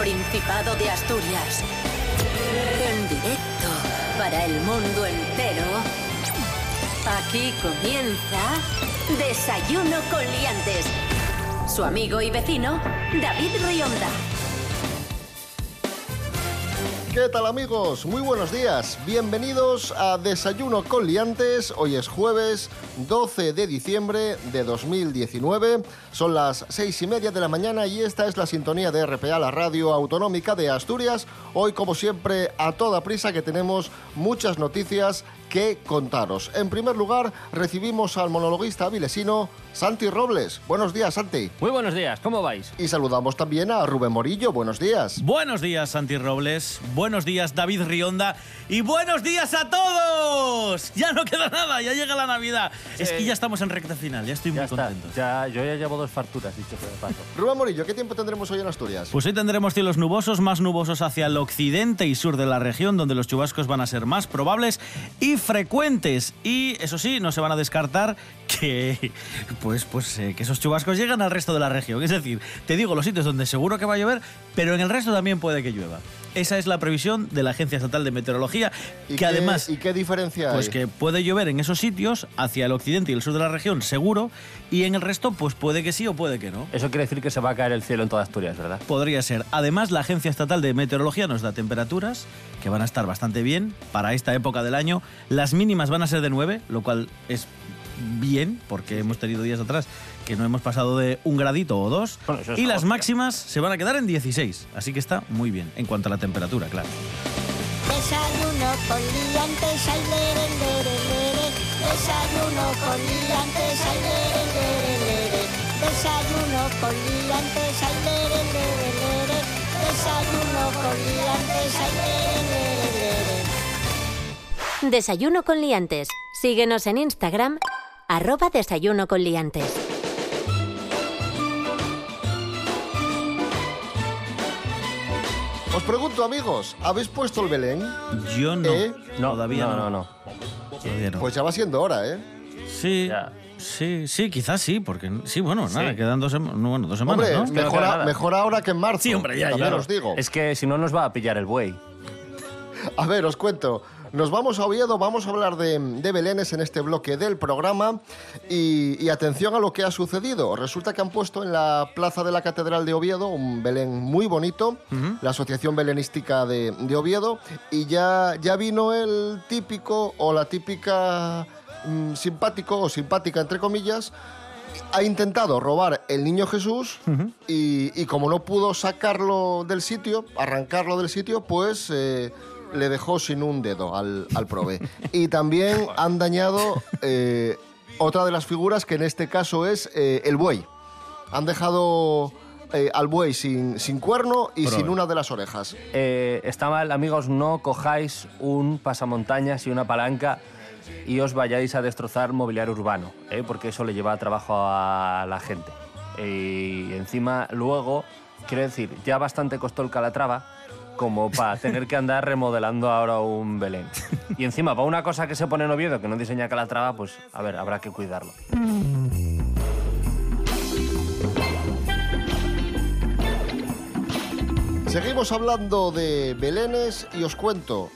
Principado de Asturias. En directo para el mundo entero. Aquí comienza Desayuno con Liantes. Su amigo y vecino, David Rionda. ¿Qué tal amigos? Muy buenos días. Bienvenidos a Desayuno con Liantes. Hoy es jueves 12 de diciembre de 2019. Son las seis y media de la mañana y esta es la sintonía de RPA, la radio autonómica de Asturias. Hoy, como siempre, a toda prisa que tenemos muchas noticias que contaros. En primer lugar, recibimos al monologuista vilesino Santi Robles. Buenos días, Santi. Muy buenos días, ¿cómo vais? Y saludamos también a Rubén Morillo. Buenos días. Buenos días, Santi Robles. Buenos días, David Rionda. Y buenos días a todos. Ya no queda nada, ya llega la Navidad. Es que ya estamos en recta final, ya estoy Ya muy está. contento. Ya, yo ya llevo dos facturas, dicho por paso. Rubén Morillo, ¿qué tiempo tendremos hoy en Asturias? Pues hoy tendremos cielos nubosos, más nubosos hacia el occidente y sur de la región, donde los chubascos van a ser más probables y frecuentes. Y eso sí, no se van a descartar que, pues, pues, eh, que esos chubascos llegan al resto de la región. Es decir, te digo los sitios donde seguro que va a llover, pero en el resto también puede que llueva. Esa es la previsión de la Agencia Estatal de Meteorología, ¿Y que qué- además... ¿Y qué diferencia Pues hay? que puede llover en esos sitios, hacia el occidente y el sur de la región, seguro, y en el resto, pues puede que sí o puede que no. Eso quiere decir que se va a caer el cielo en toda Asturias, ¿verdad? Podría ser. Además, la Agencia Estatal de Meteorología nos da temperaturas que van a estar bastante bien para esta época del año. Las mínimas van a ser de 9, lo cual es bien, porque hemos tenido días atrás que no hemos pasado de un gradito o dos. Bueno, es y las hostia. máximas se van a quedar en 16. Así que está muy bien en cuanto a la temperatura, claro. Desayuno con liantes, ay, lere, lere, lere. Desayuno con liantes, ay, lere, lere, lere. Desayuno con liantes, ay, lere, lere, lere. Desayuno con liantes, Desayuno con liantes. Síguenos en Instagram, arroba desayuno con liantes. Os pregunto, amigos, ¿habéis puesto el Belén? Yo no. ¿Eh? No, Todavía no, no. no, no. Todavía no. Pues ya va siendo hora, ¿eh? sí, Ya. Sí, sí, quizás sí, porque sí, bueno, nada, Sí. quedan dos, bueno, dos semanas, Hombre, ¿no? que no mejor, a- mejor ahora que en marzo. Sí, hombre, ya, claro. os digo. Es que si no nos va a pillar el buey. A ver, os cuento. Nos vamos a Oviedo, vamos a hablar de, de Belenes en este bloque del programa y, y atención a lo que ha sucedido. Resulta que han puesto en la plaza de la Catedral de Oviedo un Belén muy bonito, la Asociación Belenística de, de Oviedo, y ya, ya vino el típico o la típica mm, simpático o simpática, entre comillas, ha intentado robar el niño Jesús y, y como no pudo sacarlo del sitio, arrancarlo del sitio, pues eh, le dejó sin un dedo al, al prove. y también han dañado eh, otra de las figuras que en este caso es eh, el buey. Han dejado eh, al buey sin, sin cuerno y sin una de las orejas. Eh, está mal, amigos, no cojáis un pasamontañas y una palanca y os vayáis a destrozar mobiliario urbano, ¿eh? porque eso le lleva trabajo a la gente. Y encima, luego, quiero decir, ya bastante costó el Calatrava como para tener que andar remodelando ahora un Belén. Y encima, para una cosa que se pone en Oviedo, que no diseña Calatrava, pues, a ver, habrá que cuidarlo. Seguimos hablando de belenes y os cuento,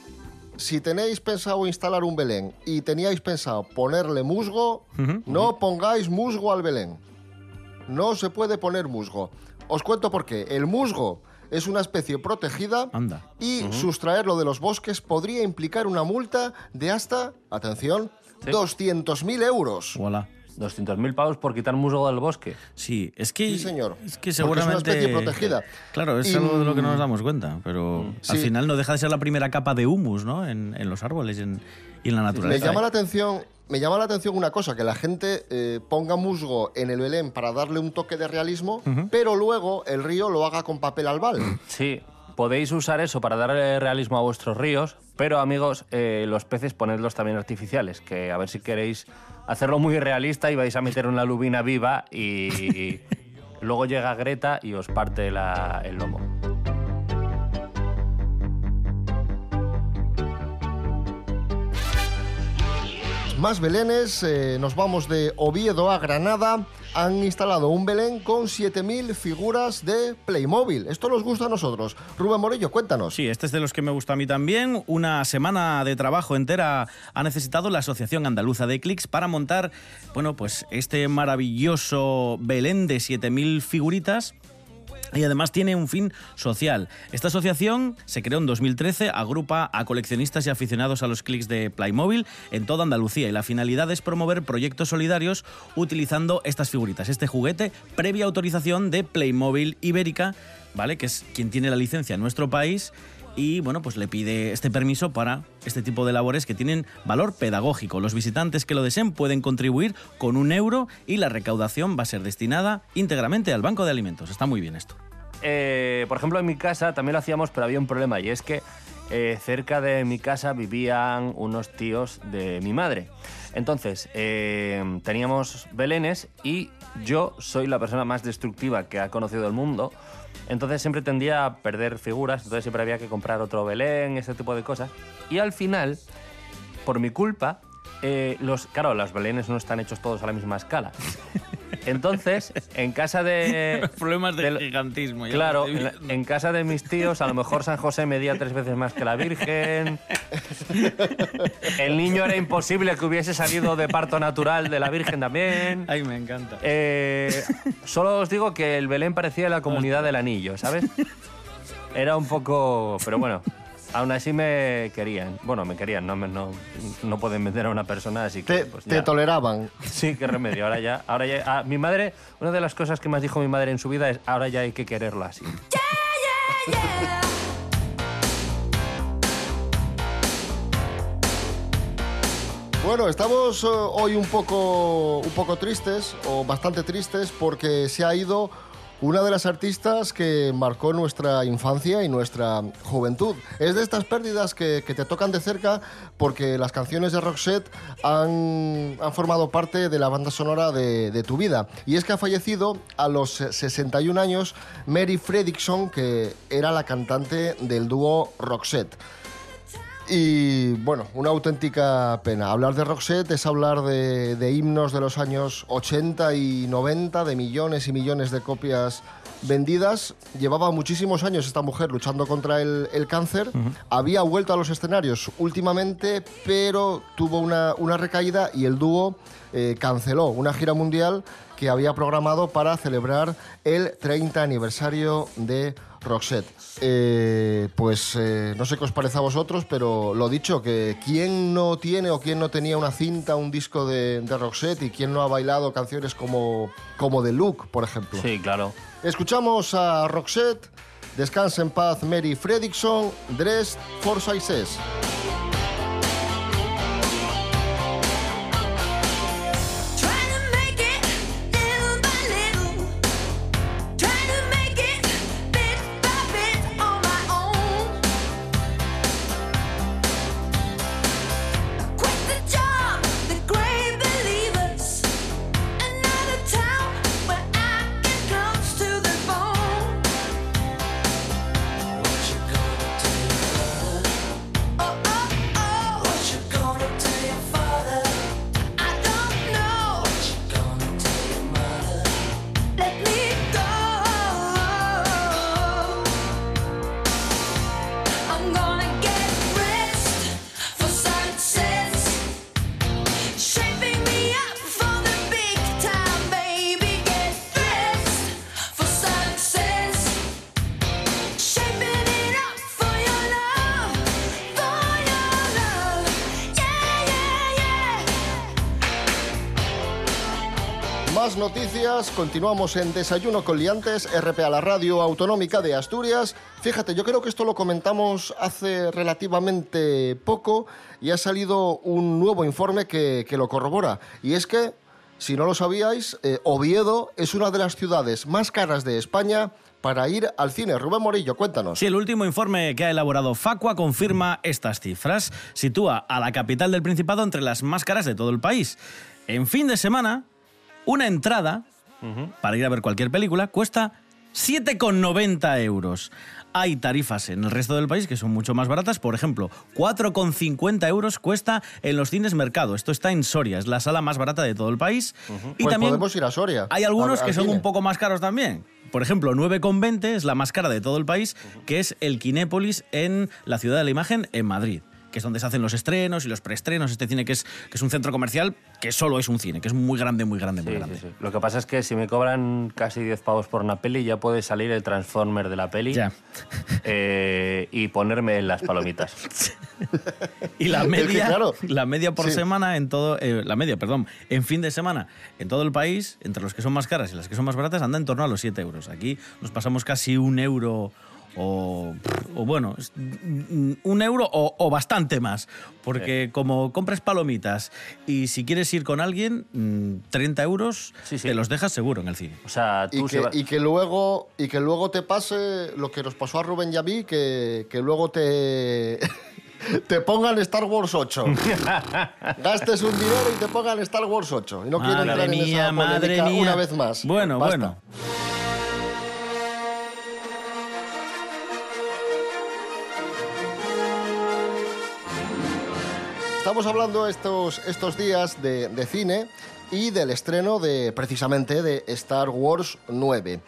si tenéis pensado instalar un belén y teníais pensado ponerle musgo, no pongáis musgo al belén. No se puede poner musgo. Os cuento por qué. El musgo es una especie protegida Anda. y sustraerlo de los bosques podría implicar una multa de hasta, atención, Sí. 200.000 euros. Voilà. 200.000 pavos por quitar musgo del bosque. Sí, es que. Sí, señor. Es Porque que es una seguramente. especie protegida. Claro, es Y- algo de lo que no nos damos cuenta, pero al Sí. final no deja de ser la primera capa de humus, ¿no? En, en los árboles y en, y en la Me naturaleza. llama la atención, me llama la atención una cosa, que la gente eh, ponga musgo en el Belén para darle un toque de realismo, pero luego el río lo haga con papel albal. Sí, podéis usar eso para darle realismo a vuestros ríos, pero amigos, eh, los peces ponedlos también artificiales, que a ver si queréis hacerlo muy realista y vais a meter una lubina viva y luego llega Greta y os parte la- el lomo. Más belenes. Eh, nos vamos de Oviedo a Granada. Han instalado un Belén con 7.000 figuras de Playmobil. Esto nos gusta a nosotros. Rubén Morillo, cuéntanos. Sí, este es de los que me gusta a mí también. Una semana de trabajo entera ha necesitado la Asociación Andaluza de Clics para montar, bueno, pues este maravilloso Belén de 7.000 figuritas y además tiene un fin social. Esta asociación se creó en 2013, agrupa a coleccionistas y aficionados a los clics de Playmobil en toda Andalucía y la finalidad es promover proyectos solidarios utilizando estas figuritas, este juguete previa autorización de Playmobil Ibérica, ¿vale? Que es quien tiene la licencia en nuestro país y bueno, pues le pide este permiso para este tipo de labores que tienen valor pedagógico. Los visitantes que lo deseen pueden contribuir con un euro y la recaudación va a ser destinada íntegramente al Banco de Alimentos. Está muy bien esto. Eh, por ejemplo, en mi casa también lo hacíamos, pero había un problema y es que eh, cerca de mi casa vivían unos tíos de mi madre. Entonces, eh, teníamos belenes y yo soy la persona más destructiva que ha conocido el mundo. Entonces siempre tendía a perder figuras, entonces siempre había que comprar otro Belén, ese tipo de cosas. Y al final, por mi culpa, eh, los, claro, los Belenes no están hechos todos a la misma escala. Entonces, en casa de... Problemas de gigantismo. Claro, en, en, casa de mis tíos, a lo mejor San José medía tres veces más que la Virgen. El niño era imposible que hubiese salido de parto natural de la Virgen también. Ay, me encanta. Eh, solo os digo que el Belén parecía la comunidad del anillo, ¿sabes? Era un poco... Pero bueno, Aún así me querían. Bueno, me querían, no, no, no pueden vender a una persona, así que... Te, pues, te toleraban. Sí, qué remedio. Ahora ya... Ahora ya ah, mi madre, una de las cosas que más dijo mi madre en su vida es ahora ya hay que quererla así. Bueno, estamos eh, hoy un poco, un poco tristes, o bastante tristes, porque se ha ido una de las artistas que marcó nuestra infancia y nuestra juventud. Es de estas pérdidas que, te tocan de cerca porque las canciones de Roxette han, han formado parte de la banda sonora de, de, tu vida. Y es que ha fallecido a los 61 años Mary Fredrickson, que era la cantante del dúo Roxette. Y bueno, una auténtica pena. Hablar de Roxette es hablar de, de, himnos de los años 80 y 90, de millones y millones de copias vendidas. Llevaba muchísimos años esta mujer luchando contra el, el cáncer. Uh -huh. Había vuelto a los escenarios últimamente, pero tuvo una, una recaída y el dúo eh, canceló una gira mundial que había programado para celebrar el 30 aniversario de Roxette. Eh, pues eh, no sé qué os parece a vosotros, pero lo dicho, que quién no tiene o quién no tenía una cinta, un disco de, de Roxette y quién no ha bailado canciones como, como The Look, por ejemplo. Sí, claro. Escuchamos a Roxette, Descansa en paz Mary Fredrickson, Dress for Success. Más noticias, continuamos en Desayuno con Liantes, RPA, la radio autonómica de Asturias. Fíjate, yo creo que esto lo comentamos hace relativamente poco y ha salido un nuevo informe que, que lo corrobora. Y es que, si no lo sabíais, eh, Oviedo es una de las ciudades más caras de España para ir al cine. Rubén Morillo, cuéntanos. Sí, el último informe que ha elaborado Facua confirma estas cifras. Sitúa a la capital del Principado entre las más caras de todo el país. En fin de semana, una entrada uh -huh. para ir a ver cualquier película cuesta 7,90 euros. Hay tarifas en el resto del país que son mucho más baratas. Por ejemplo, 4,50 euros cuesta en los cines Mercado. Esto está en Soria, es la sala más barata de todo el país. Y Pues también podemos ir a Soria. hay algunos a- que son cine. un poco más caros también. Por ejemplo, 9,20 es la más cara de todo el país, que es el Kinépolis en la Ciudad de la Imagen, en Madrid, que es donde se hacen los estrenos y los preestrenos. Este cine que es, que es un centro comercial que solo es un cine, que es muy grande, muy grande, muy grande. sí, sí. Lo que pasa es que si me cobran casi 10 pavos por una peli, ya puede salir el Transformer de la peli Ya. eh, y ponerme en las palomitas. Y la Es que, media, claro, la media por sí. semana en todo, eh, la media, perdón, en fin de semana en todo el país, entre los que son más caras y las que son más baratas, anda en torno a los 7 euros. Aquí nos pasamos casi un euro o, o bueno, mm, un euro o, o bastante más, porque como compras palomitas y si quieres ir con alguien, mm, 30 euros Sí, sí. te los dejas seguro en el cine. O sea, Y que, se va- y que luego y que luego te pase lo que nos pasó a Rubén y a mí, que, que luego te te pongan Star Wars 8. Gastes un dinero y te pongan Star Wars 8. Y no quiero Madre entrar en mía, esa madre mía. una vez más. Bueno, Basta. bueno. Estamos hablando estos, estos días de, cine y del estreno de precisamente de Star Wars 9.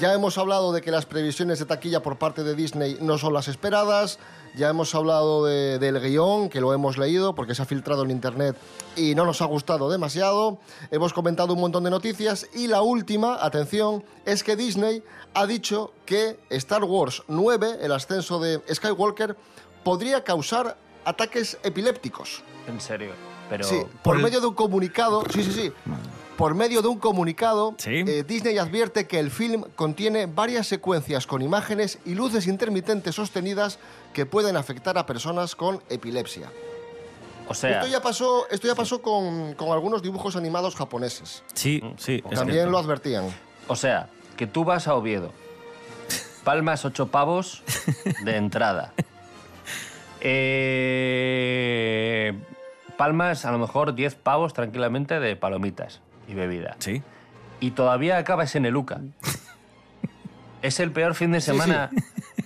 Ya hemos hablado de que las previsiones de taquilla por parte de Disney no son las esperadas. Ya hemos hablado de- del guion, que lo hemos leído porque se ha filtrado en internet y no nos ha gustado demasiado. Hemos comentado un montón de noticias y la última, atención, es que Disney ha dicho que Star Wars 9, el ascenso de Skywalker, podría causar ataques epilépticos. En serio. Pero Sí, por por el- medio de un comunicado, sí, sí, sí. Por medio de un comunicado, Sí. eh, Disney advierte que el film contiene varias secuencias con imágenes y luces intermitentes sostenidas que pueden afectar a personas con epilepsia. o sea, Esto ya pasó, esto ya pasó con, con algunos dibujos animados japoneses. Sí, sí. También lo advertían. o sea, que tú vas a Oviedo, palmas ocho pavos de entrada. Eh, palmas a lo mejor 10 pavos tranquilamente de palomitas y bebida. Sí. Y todavía acabas en el UCA. Es el peor fin de Sí, semana.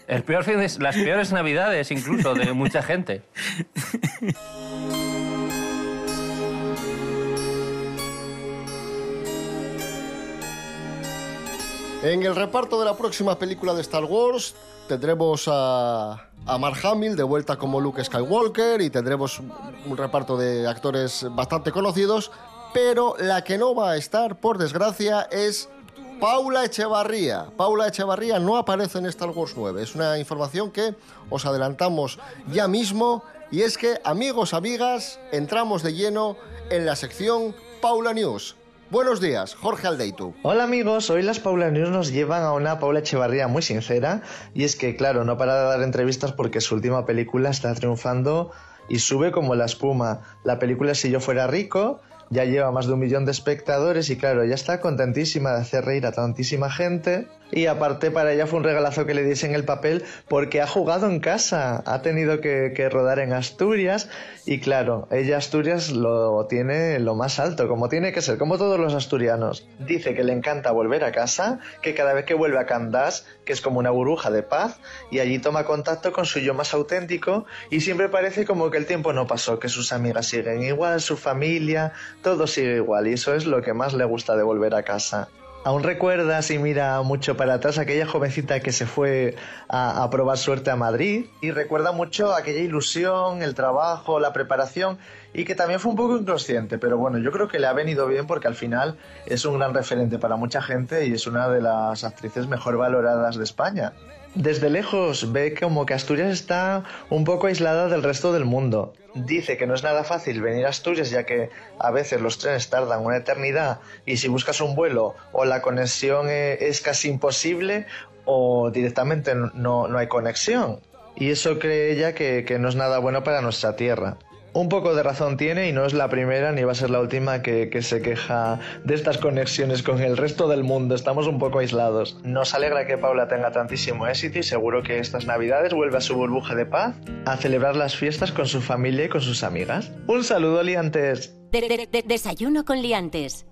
El peor fin de, las peores navidades incluso de mucha gente. En el reparto de la próxima película de Star Wars tendremos a, Mark Hamill de vuelta como Luke Skywalker y tendremos un- un reparto de actores bastante conocidos, pero la que no va a estar, por desgracia, es Paula Echevarría. Paula Echevarría no aparece en Star Wars 9. Es una información que os adelantamos ya mismo y es que, amigos, amigas, entramos de lleno en la sección Paula News. Buenos días, Jorge Aldeitu. Hola amigos, hoy las Paula News nos llevan a una Paula Echevarría muy sincera y es que claro, no para de dar entrevistas porque su última película está triunfando y sube como la espuma. La película Si yo fuera rico ya lleva más de un millón de espectadores y claro, ya está contentísima de hacer reír a tantísima gente y aparte para ella fue un regalazo que le diesen el papel porque ha jugado en casa, ha tenido que, que rodar en Asturias y claro, ella Asturias lo tiene lo más alto, como tiene que ser, como todos los asturianos. Dice que le encanta volver a casa, que cada vez que vuelve a Candás, que es como una burbuja de paz, y allí toma contacto con su yo más auténtico y siempre parece como que el tiempo no pasó, que sus amigas siguen igual, su familia, todo sigue igual y eso es lo que más le gusta de volver a casa. Aún recuerdas y mira mucho para atrás aquella jovencita que se fue a, a probar suerte a Madrid y recuerda mucho aquella ilusión, el trabajo, la preparación y que también fue un poco inconsciente, pero bueno, yo creo que le ha venido bien porque al final es un gran referente para mucha gente y es una de las actrices mejor valoradas de España. Desde lejos ve como que Asturias está un poco aislada del resto del mundo. Dice que no es nada fácil venir a Asturias ya que a veces los trenes tardan una eternidad y si buscas un vuelo o la conexión eh, es casi imposible o directamente no, no hay conexión. Y eso cree ella que, que no es nada bueno para nuestra tierra. Un poco de razón tiene y no es la primera ni va a ser la última que, que, se queja de estas conexiones con el resto del mundo. Estamos un poco aislados. Nos alegra que Paula tenga tantísimo éxito y seguro que estas navidades vuelve a su burbuja de paz a celebrar las fiestas con su familia y con sus amigas. Un saludo, liantes. De- de- de- desayuno con liantes.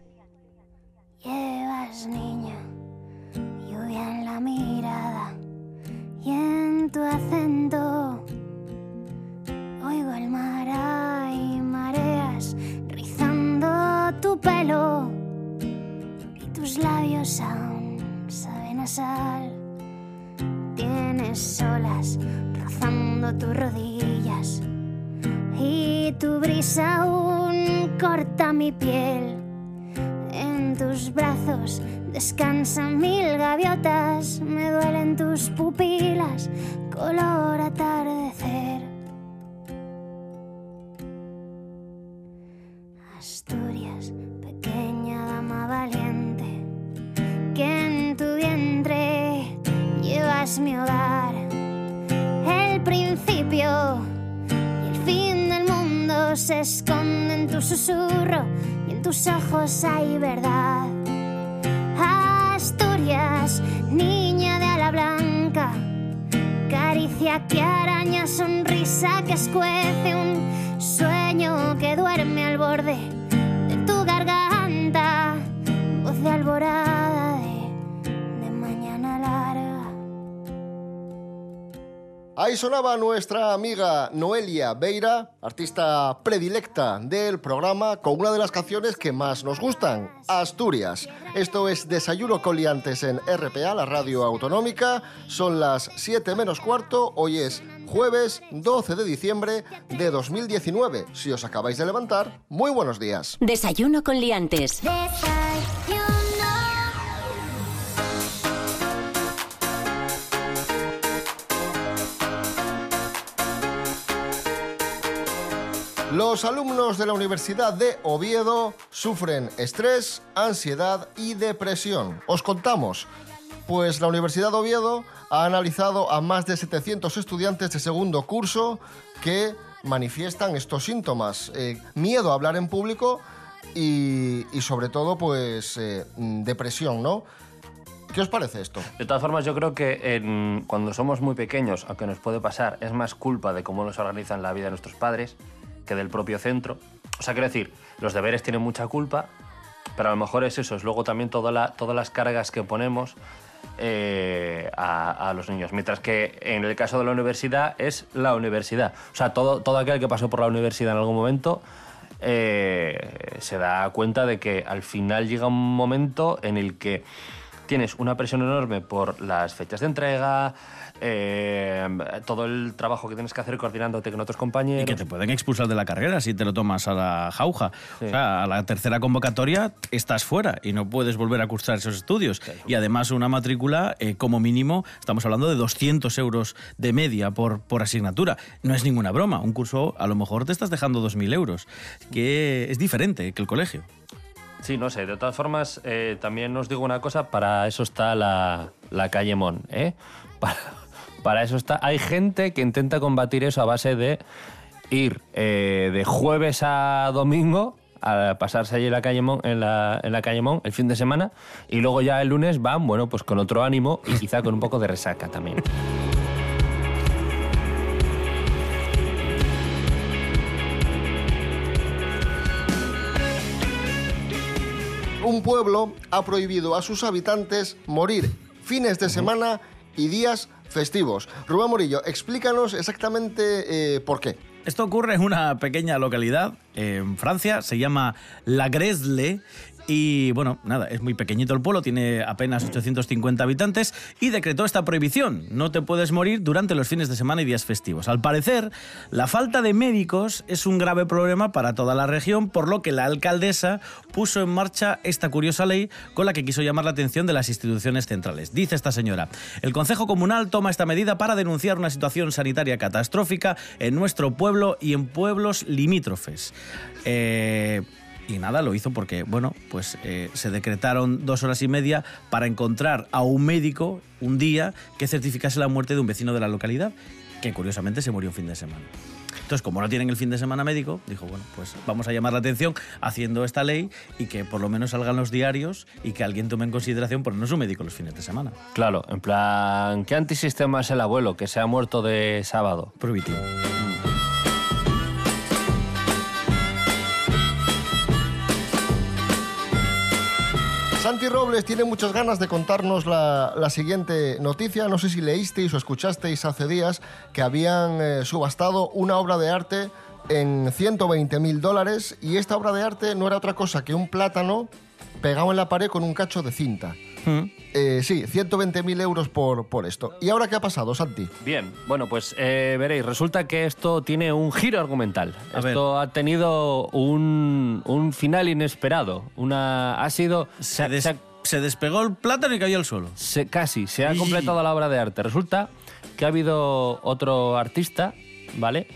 Llevas, niña, aún corta mi piel. En tus brazos descansan mil gaviotas, hay verdad. Asturias, niña de ala blanca, caricia que araña, sonrisa que escuece, un sueño que duerme al borde de tu garganta, voz de alborada Ahí sonaba nuestra amiga Noelia Beira, artista predilecta del programa, con una de las canciones que más nos gustan, Asturias. Esto es Desayuno con Liantes en RPA, la radio autonómica. Son las 7 menos cuarto, hoy es jueves 12 de diciembre de 2019. Si os acabáis de levantar, muy buenos días. Desayuno con liantes. Desayuno. Los alumnos de la Universidad de Oviedo sufren estrés, ansiedad y depresión. Os contamos. Pues la Universidad de Oviedo ha analizado a más de 700 estudiantes de segundo curso que manifiestan estos síntomas. Eh, miedo a hablar en público y, sobre todo, pues, eh, depresión, ¿no? ¿Qué os parece esto? De todas formas, yo creo que cuando somos muy pequeños, aunque nos puede pasar, es más culpa de cómo nos organizan la vida nuestros padres que del propio centro. O sea, quiero decir, los deberes tienen mucha culpa, pero a lo mejor es eso, es luego también todas las cargas que ponemos eh, a, los niños. Mientras que en el caso de la universidad es la universidad. O sea, todo, todo aquel que pasó por la universidad en algún momento eh, se da cuenta de que al final llega un momento en el que tienes una presión enorme por las fechas de entrega, eh, todo el trabajo que tienes que hacer coordinándote con otros compañeros. Y que te pueden expulsar de la carrera si te lo tomas a la jauja. O sea, a la tercera convocatoria estás fuera y no puedes volver a cursar esos estudios. Y además una matrícula, eh, como mínimo, estamos hablando de 200 euros de media por, por asignatura. No es ninguna broma. Un curso a lo mejor te estás dejando 2.000 euros, que es diferente que el colegio. Sí, no sé. De todas formas, eh, también os digo una cosa, para eso está la, la calle Mon, ¿eh? Para, para eso está... Hay gente que intenta combatir eso a base de ir eh, de jueves a domingo a pasarse allí en la calle Mon, en la, en la calle Mon el fin de semana y luego ya el lunes van, bueno, pues con otro ánimo y quizá con un poco de resaca también. Un pueblo ha prohibido a sus habitantes morir fines de semana y días festivos. Rubén Morillo, explícanos exactamente eh, por qué. Esto ocurre en una pequeña localidad en Francia, se llama La Gresle. Y bueno, nada, es muy pequeñito el pueblo, tiene apenas 850 habitantes y decretó esta prohibición. No te puedes morir durante los fines de semana y días festivos. Al parecer, la falta de médicos es un grave problema para toda la región, por lo que la alcaldesa puso en marcha esta curiosa ley con la que quiso llamar la atención de las instituciones centrales. Dice esta señora, el Consejo Comunal toma esta medida para denunciar una situación sanitaria catastrófica en nuestro pueblo y en pueblos limítrofes. Eh, y nada, lo hizo porque, bueno, pues eh, se decretaron dos horas y media para encontrar a un médico un día que certificase la muerte de un vecino de la localidad, que curiosamente se murió un fin de semana. Entonces, como no tienen el fin de semana médico, dijo, bueno, pues vamos a llamar la atención haciendo esta ley y que por lo menos salgan los diarios y que alguien tome en consideración ponernos un médico los fines de semana. Claro, en plan, ¿qué antisistema es el abuelo que se ha muerto de sábado? Prohibitivo. Robles tiene muchas ganas de contarnos la, la siguiente noticia. No sé si leísteis o escuchasteis hace días que habían eh, subastado una obra de arte en 120 mil dólares y esta obra de arte no era otra cosa que un plátano pegado en la pared con un cacho de cinta. Mm. Eh, sí, 120.000 euros por, por esto. ¿Y ahora qué ha pasado, Santi? Bien, bueno, pues eh, veréis, resulta que esto tiene un giro argumental. A esto ha tenido un, un final inesperado. Una, ha sido... Se, des- se ha- se despegó el plátano y cayó al suelo. se- casi, se ha Y- completado la obra de arte. Resulta que ha habido otro artista, ¿vale?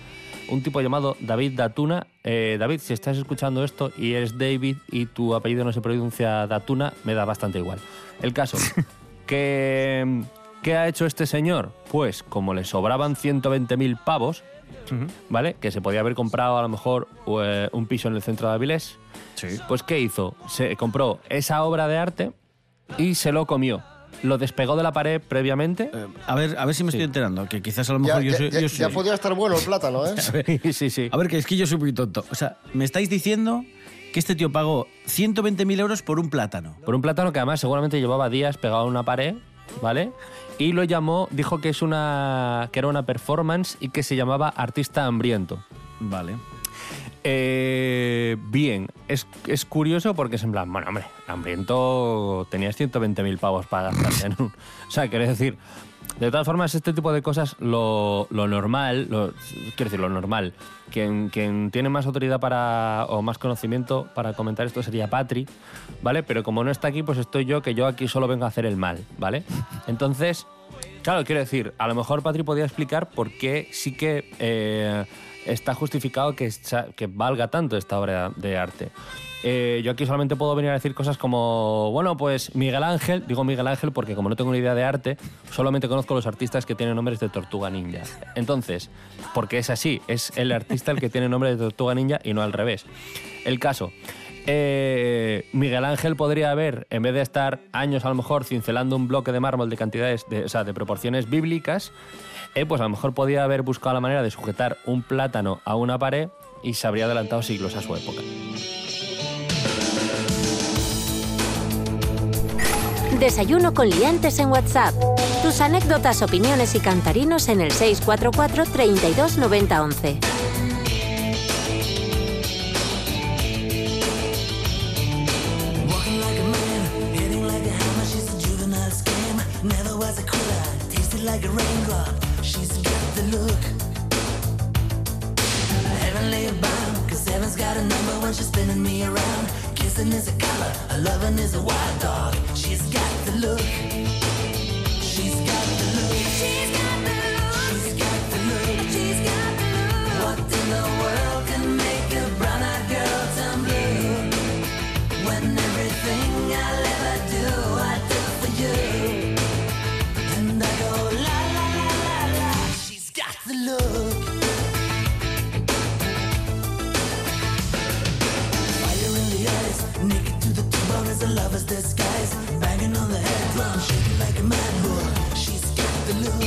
Un tipo llamado David Datuna. Eh, David, si estás escuchando esto y eres David y tu apellido no se pronuncia Datuna, me da bastante igual. El caso, que, ¿qué ha hecho este señor? Pues como le sobraban 120.000 pavos, ¿vale? Que se podía haber comprado a lo mejor eh, un piso en el centro de Avilés. Pues ¿qué hizo? Se compró esa obra de arte y se lo comió. Lo despegó de la pared previamente. Eh, a ver, a ver si me estoy enterando, que quizás a lo Ya, mejor yo ya- soy... yo ya soy- podía estar bueno el plátano, ¿eh? sí, sí. A ver, que es que yo soy muy tonto. O sea, me estáis diciendo que este tío pagó 120.000 euros por un plátano. Por un plátano que además seguramente llevaba días pegado a una pared, ¿vale? Y lo llamó, dijo que es una que era una performance y que se llamaba Artista Hambriento. Vale. Eh, bien, es, es curioso porque es en plan, bueno, hombre, hambriento tenías 120.000 pavos para gastarte en un... O sea, quiero decir, de todas formas, este tipo de cosas, lo, lo normal, lo- quiero decir, lo normal, quien, tiene más autoridad para o más conocimiento para comentar esto sería Patri, ¿vale? Pero como no está aquí, pues estoy yo, que yo aquí solo vengo a hacer el mal, ¿vale? Entonces, Claro, quiero decir, a lo mejor Patri podía explicar por qué sí que eh, está justificado que, valga tanto esta obra de arte. Eh, yo aquí solamente puedo venir a decir cosas como, bueno, pues Miguel Ángel, digo Miguel Ángel porque como no tengo ni idea de arte, solamente conozco los artistas que tienen nombres de Tortuga Ninja. Entonces, porque es así, es el artista el que tiene nombre de Tortuga Ninja y no al revés. El caso, eh, Miguel Ángel podría haber, en vez de estar años a lo mejor cincelando un bloque de mármol de cantidades, de, o sea, de proporciones bíblicas, eh, pues a lo mejor podía haber buscado la manera de sujetar un plátano a una pared y se habría adelantado siglos a su época. Desayuno con liantes en WhatsApp. Tus anécdotas, opiniones y cantarinos en el 644 32 90 11. Walking like a man, hitting like a hammer. She's a juvenile scam. Never was a quitter. Tasted like a raindrop. Look. Heavenly bound, cause heaven's got a number when she's spinning me around. Kissing is a color, a loving is a wild dog. She's got the look. Lover's disguise. Banging on the head drum, shaking like a mad bull. She's got the look.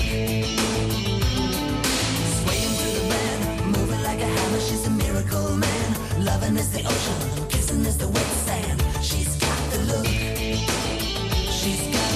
Swaying through the band, moving like a hammer. She's a miracle man. Loving is the ocean, kissing is the wet sand. She's got the look. She's got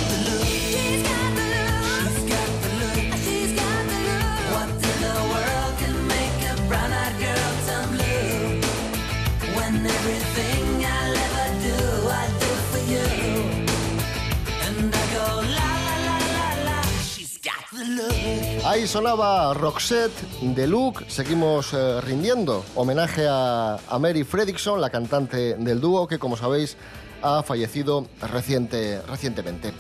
Ahí sonaba Roxette de Luke. Seguimos eh, rindiendo homenaje a, Mary Fredrickson, la cantante del dúo, que como sabéis ha fallecido reciente, recientemente.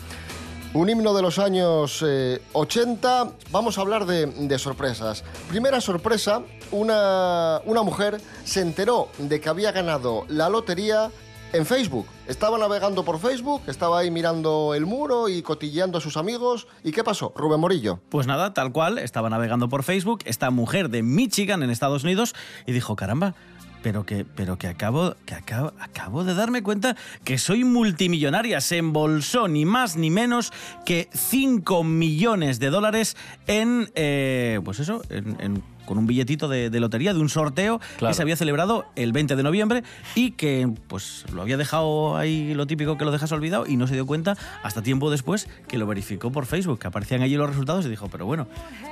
Un himno de los años eh, 80. Vamos a hablar de, de sorpresas. Primera sorpresa, una, una mujer se enteró de que había ganado la lotería en Facebook. Estaba navegando por Facebook, estaba ahí mirando el muro y cotilleando a sus amigos. ¿Y qué pasó? Rubén Morillo. Pues nada, tal cual, estaba navegando por Facebook, esta mujer de Michigan en Estados Unidos y dijo, caramba, pero que, pero que acabo, que acabo, acabo de darme cuenta que soy multimillonaria. Se embolsó ni más ni menos que 5 millones de dólares en, eh, pues eso, en- en- con un billetito de, de lotería, de un sorteo Claro. que se había celebrado el 20 de noviembre y que pues lo había dejado ahí lo típico que lo dejas olvidado y no se dio cuenta hasta tiempo después que lo verificó por Facebook, que aparecían allí los resultados y dijo, pero bueno,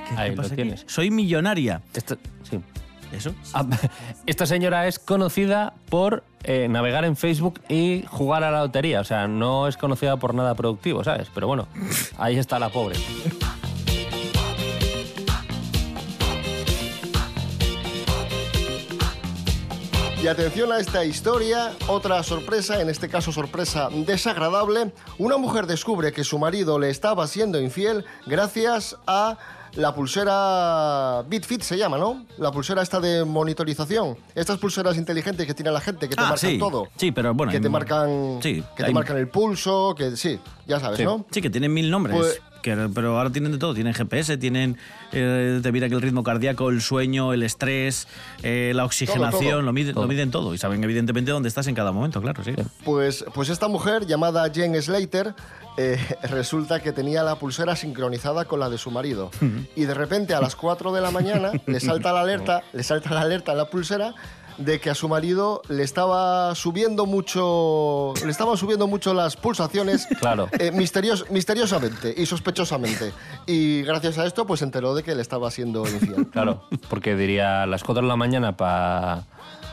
¿qué, Ahí qué lo aquí? tienes. Soy millonaria. Esto, sí. Eso. Ah, Esta señora es conocida por eh, navegar en Facebook y jugar a la lotería. O sea, no es conocida por nada productivo, ¿sabes? Pero bueno, ahí está la pobre. Y atención a esta historia, otra sorpresa, en este caso sorpresa desagradable. Una mujer descubre que su marido le estaba siendo infiel gracias a la pulsera BitFit se llama, ¿no? La pulsera esta de monitorización. Estas pulseras inteligentes que tiene la gente que te Ah, marcan sí. todo. Sí, pero bueno, Que hay- te marcan Sí, que te marcan el pulso, que sí, ya sabes, Sí. ¿no? Sí, que tienen mil nombres. Pues- que- pero ahora tienen de todo. Tienen GPS, tienen. eh, te mira que el ritmo cardíaco, el sueño, el estrés, eh, la oxigenación, todo. Lo, miden, Todo. lo miden todo. Y saben, evidentemente, dónde estás en cada momento, claro, sí. Pues, pues esta mujer llamada Jen Slater eh, resulta que tenía la pulsera sincronizada con la de su marido. Y de repente a las 4 de la mañana le salta la alerta, le salta la alerta a la pulsera de que a su marido le estaba subiendo mucho le estaban subiendo mucho las pulsaciones Claro. eh, misterios- misteriosamente y sospechosamente y gracias a esto pues se enteró de que le estaba siendo infiel Claro, porque diría a las 4 de la mañana para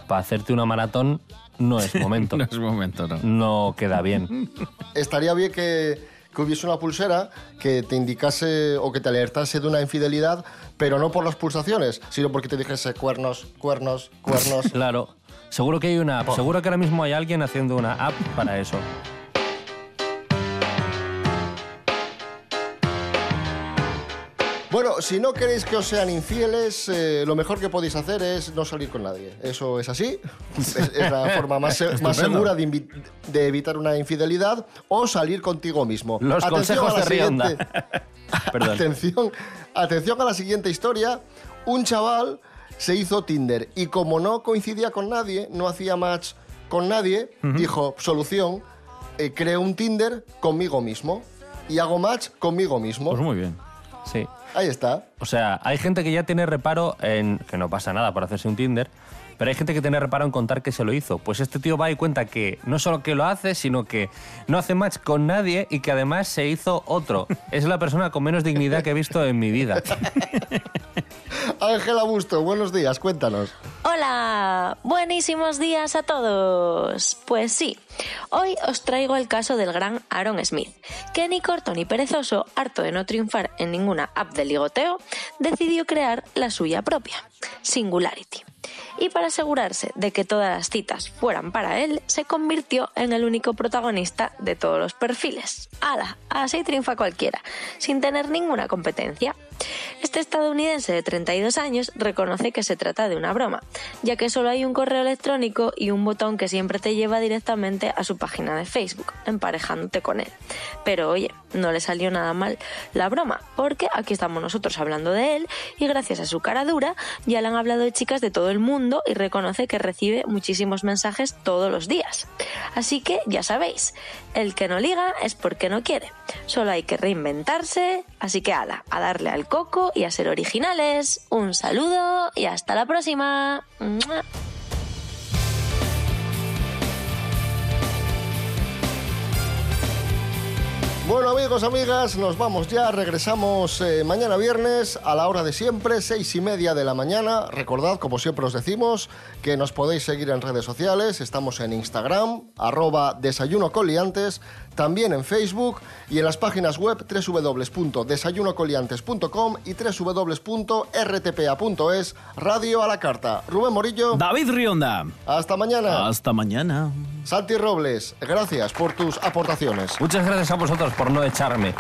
hacerte una maratón no es momento. No es momento, no. No queda bien. estaría bien que, que hubiese una pulsera que te indicase o que te alertase de una infidelidad, pero no por las pulsaciones, sino porque te dijese cuernos, cuernos, cuernos. Claro. Seguro que hay una app. Seguro que ahora mismo hay alguien haciendo una app para eso. Bueno, si no queréis que os sean infieles, eh, lo mejor que podéis hacer es no salir con nadie. Eso es así. Es, es la forma más, se- más Estupendo. segura de, invi- de evitar una infidelidad o salir contigo mismo. Los consejos de Rionda. siguiente- Perdón. Atención, atención a la siguiente historia. Un chaval se hizo Tinder y como no coincidía con nadie, no hacía match con nadie, dijo, solución, eh, creo un Tinder conmigo mismo y hago match conmigo mismo. Pues muy bien. Sí. Ahí está. O sea, hay gente que ya tiene reparo en que no pasa nada por hacerse un Tinder, pero hay gente que tiene reparo en contar que se lo hizo. Pues este tío va y cuenta que no solo que lo hace, sino que no hace match con nadie y que además se hizo otro. Es la persona con menos dignidad que he visto en mi vida. Ángela Busto, buenos días, cuéntanos. Hola, buenísimos días a todos. Pues sí, hoy os traigo el caso del gran Aaron Smith, que ni corto ni perezoso, harto de no triunfar en ninguna app de ligoteo, decidió crear la suya propia, Singularity. Y para asegurarse de que todas las citas fueran para él, se convirtió en el único protagonista de todos los perfiles. ¡Hala! Así triunfa cualquiera, sin tener ninguna competencia. Este estadounidense de 32 años reconoce que se trata de una broma, ya que solo hay un correo electrónico y un botón que siempre te lleva directamente a su página de Facebook, emparejándote con él. Pero oye, no le salió nada mal la broma, porque aquí estamos nosotros hablando de él y gracias a su cara dura ya le han hablado de chicas de todo el mundo y reconoce que recibe muchísimos mensajes todos los días. Así que ya sabéis, el que no liga es porque no quiere. Solo hay que reinventarse, así que ala, a darle al coco y a ser originales. Un saludo y hasta la próxima. Bueno amigos, amigas, nos vamos ya, regresamos eh, mañana viernes a la hora de siempre, seis y media de la mañana. Recordad, como siempre os decimos, que nos podéis seguir en redes sociales, estamos en Instagram, arroba desayuno con también en Facebook y en las páginas web www.desayunocoliantes.com y www.rtpa.es, radio a la carta. Rubén Morillo, David Rionda. hasta mañana. Hasta mañana. Santi Robles, gracias por tus aportaciones. Muchas gracias a vosotros por no echarme.